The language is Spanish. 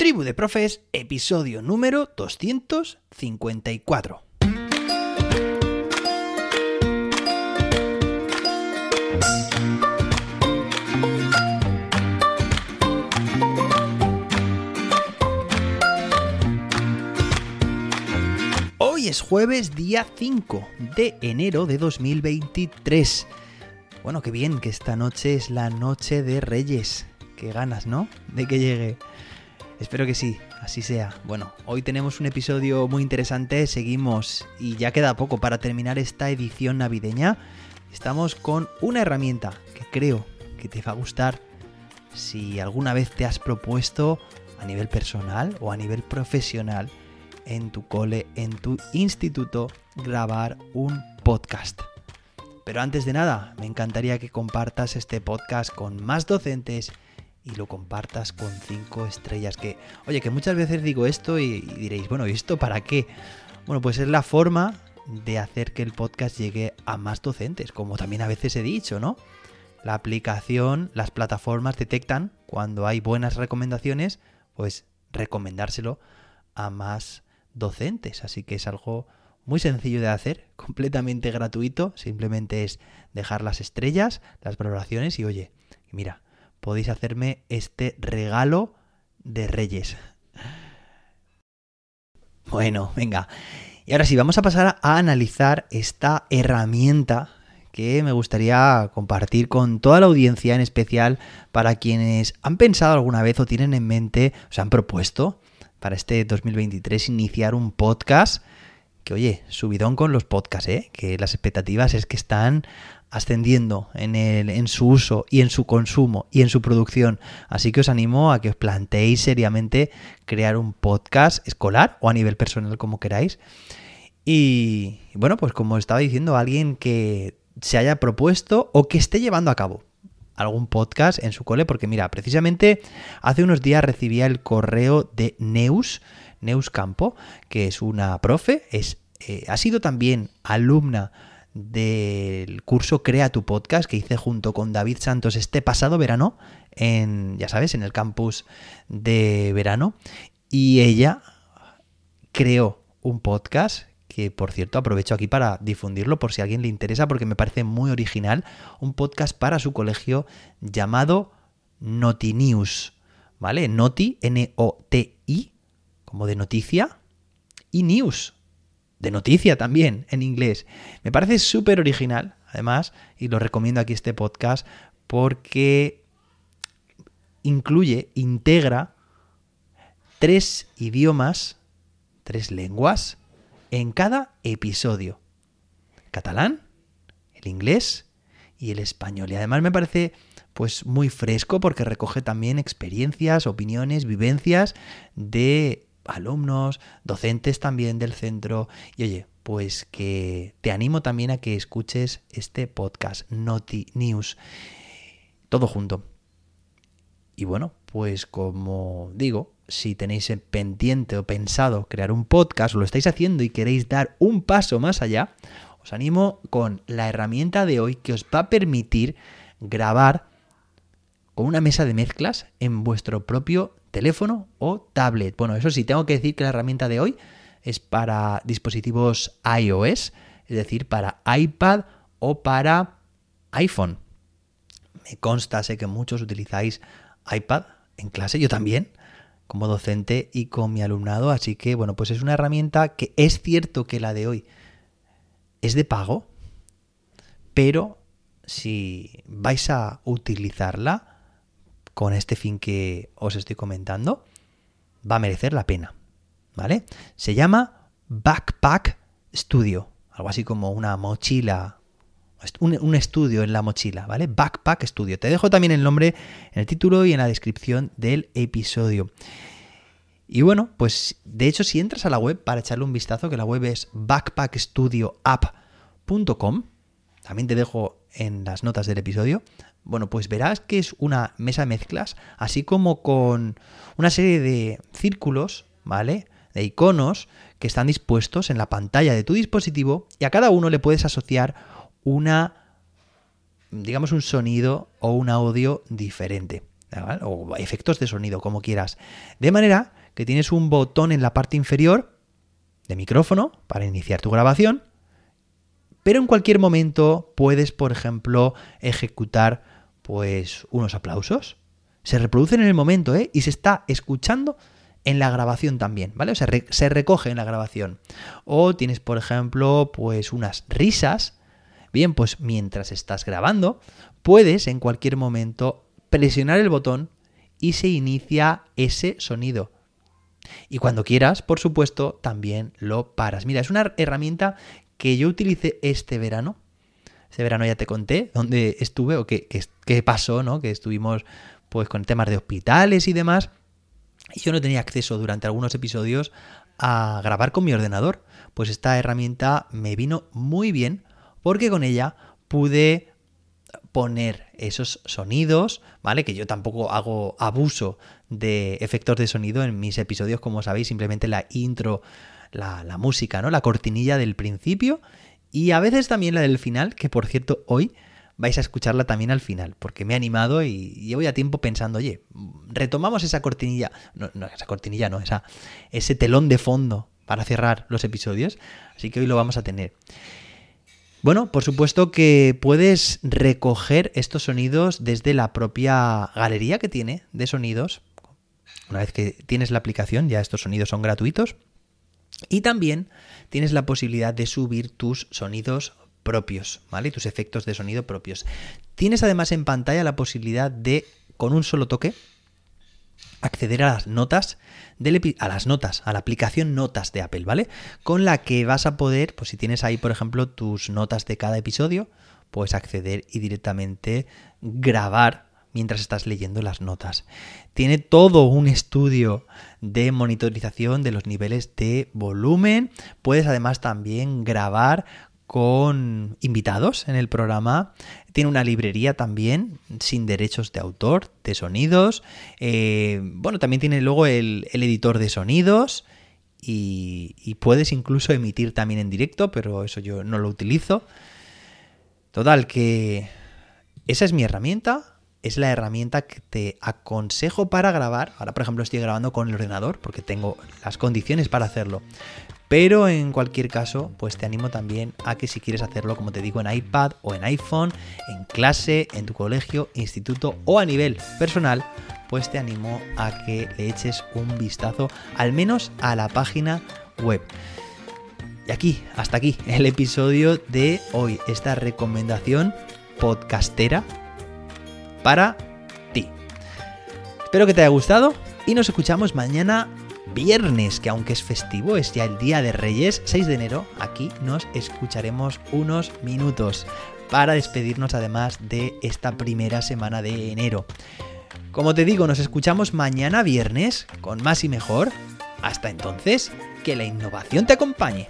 Tribu de Profes, episodio número 254. Hoy es jueves día 5 de enero de 2023. Bueno, qué bien que esta noche es la noche de Reyes. Qué ganas, ¿no? De que llegue. Espero que sí, así sea. Bueno, hoy tenemos un episodio muy interesante, seguimos y ya queda poco para terminar esta edición navideña. Estamos con una herramienta que creo que te va a gustar si alguna vez te has propuesto a nivel personal o a nivel profesional en tu cole, en tu instituto, grabar un podcast. Pero antes de nada, me encantaría que compartas este podcast con más docentes y lo compartas con cinco estrellas. Que, oye, que muchas veces digo esto y, diréis, bueno, ¿y esto para qué? Bueno, pues es la forma de hacer que el podcast llegue a más docentes, como también a veces he dicho, ¿no? La aplicación, las plataformas detectan cuando hay buenas recomendaciones, pues recomendárselo a más docentes. Así que es algo muy sencillo de hacer, completamente gratuito. Simplemente es dejar las estrellas, las valoraciones y oye, mira, podéis hacerme este regalo de Reyes. Bueno, venga. Y ahora sí, vamos a pasar a analizar esta herramienta que me gustaría compartir con toda la audiencia, en especial para quienes han pensado alguna vez o tienen en mente, o se han propuesto para este 2023 iniciar un podcast. Que oye, subidón con los podcasts, ¿eh? que las expectativas es que están ascendiendo en, el, en su uso y en su consumo y en su producción. Así que os animo a que os planteéis seriamente crear un podcast escolar o a nivel personal como queráis. Y bueno, pues como estaba diciendo, alguien que se haya propuesto o que esté llevando a cabo algún podcast en su cole, porque mira, precisamente hace unos días recibía el correo de Neus, Neus Campo, que es una profe, es, eh, ha sido también alumna del curso Crea tu podcast que hice junto con David Santos este pasado verano en, ya sabes, en el campus de verano. Y ella creó un podcast que por cierto aprovecho aquí para difundirlo por si a alguien le interesa porque me parece muy original, un podcast para su colegio llamado Noti News, ¿vale? Noti, N-O-T-I, como de noticia, y News, de noticia también en inglés. Me parece súper original, además, y lo recomiendo aquí este podcast porque incluye, integra tres idiomas, tres lenguas en cada episodio. Catalán, el inglés y el español. Y además me parece pues muy fresco porque recoge también experiencias, opiniones, vivencias de alumnos, docentes también del centro. Y oye, pues que te animo también a que escuches este podcast, Noti News. Todo junto. Y bueno, pues como digo, si tenéis pendiente o pensado crear un podcast, lo estáis haciendo y queréis dar un paso más allá, os animo con la herramienta de hoy que os va a permitir grabar una mesa de mezclas en vuestro propio teléfono o tablet. Bueno, eso sí, tengo que decir que la herramienta de hoy es para dispositivos iOS, es decir, para iPad o para iPhone. Me consta, sé que muchos utilizáis iPad en clase, yo también, como docente y con mi alumnado, así que bueno, pues es una herramienta que es cierto que la de hoy es de pago, pero si vais a utilizarla, con este fin que os estoy comentando, va a merecer la pena. ¿Vale? Se llama Backpack Studio, algo así como una mochila, un, estudio en la mochila, ¿vale? Backpack Studio. Te dejo también el nombre en el título y en la descripción del episodio. Y bueno, pues de hecho si entras a la web para echarle un vistazo, que la web es backpackstudioapp.com, también te dejo en las notas del episodio, bueno, pues verás que es una mesa de mezclas, así como con una serie de círculos, ¿vale? De iconos que están dispuestos en la pantalla de tu dispositivo y a cada uno le puedes asociar una, digamos, un sonido o un audio diferente. o efectos de sonido, como quieras. De manera que tienes un botón en la parte inferior de micrófono para iniciar tu grabación, pero en cualquier momento puedes, por ejemplo, ejecutar pues unos aplausos. Se reproducen en el momento, ¿eh? Y se está escuchando en la grabación también, ¿vale? O sea, se recoge en la grabación. O tienes, por ejemplo, pues unas risas. Bien, pues mientras estás grabando, puedes en cualquier momento presionar el botón y se inicia ese sonido. Y cuando quieras, por supuesto, también lo paras. Mira, es una herramienta que yo utilicé este verano. Este verano ya te conté dónde estuve o qué, qué pasó, ¿no? Que estuvimos pues con temas de hospitales y demás. Y yo no tenía acceso durante algunos episodios a grabar con mi ordenador. Pues esta herramienta me vino muy bien porque con ella pude poner esos sonidos, ¿vale? Que yo tampoco hago abuso de efectos de sonido en mis episodios, como sabéis, simplemente la intro, la, la música, ¿no? La cortinilla del principio y a veces también la del final, que por cierto hoy vais a escucharla también al final, porque me he animado y llevo ya tiempo pensando, oye, retomamos esa cortinilla, no, no esa cortinilla, no, esa, ese telón de fondo para cerrar los episodios, así que hoy lo vamos a tener. Bueno, por supuesto que puedes recoger estos sonidos desde la propia galería que tiene de sonidos. Una vez que tienes la aplicación, ya estos sonidos son gratuitos. Y también tienes la posibilidad de subir tus sonidos propios, ¿vale? Tus efectos de sonido propios. Tienes además en pantalla la posibilidad de, con un solo toque, acceder a las notas del a las notas, a la aplicación Notas de Apple, ¿vale? Con la que vas a poder, pues si tienes ahí, por ejemplo, tus notas de cada episodio, puedes acceder y directamente grabar mientras estás leyendo las notas. Tiene todo un estudio de monitorización de los niveles de volumen. Puedes además también grabar con invitados en el programa. Tiene una librería también sin derechos de autor, de sonidos. Eh, bueno, también tiene luego el, editor de sonidos y, y, puedes incluso emitir también en directo, pero eso yo no lo utilizo. Total, que esa es mi herramienta. Es la herramienta que te aconsejo para grabar. Ahora, por ejemplo, estoy grabando con el ordenador porque tengo las condiciones para hacerlo. Pero en cualquier caso, pues te animo también a que si quieres hacerlo, como te digo, en iPad o en iPhone, en clase, en tu colegio, instituto o a nivel personal, pues te animo a que le eches un vistazo al menos a la página web. Y aquí, hasta aquí, el episodio de hoy, esta recomendación podcastera para ti. Espero que te haya gustado y nos escuchamos mañana viernes, que aunque es festivo, es ya el día de Reyes, 6 de enero, aquí nos escucharemos unos minutos para despedirnos además de esta primera semana de enero. Como te digo, nos escuchamos mañana viernes con más y mejor. Hasta entonces, que la innovación te acompañe.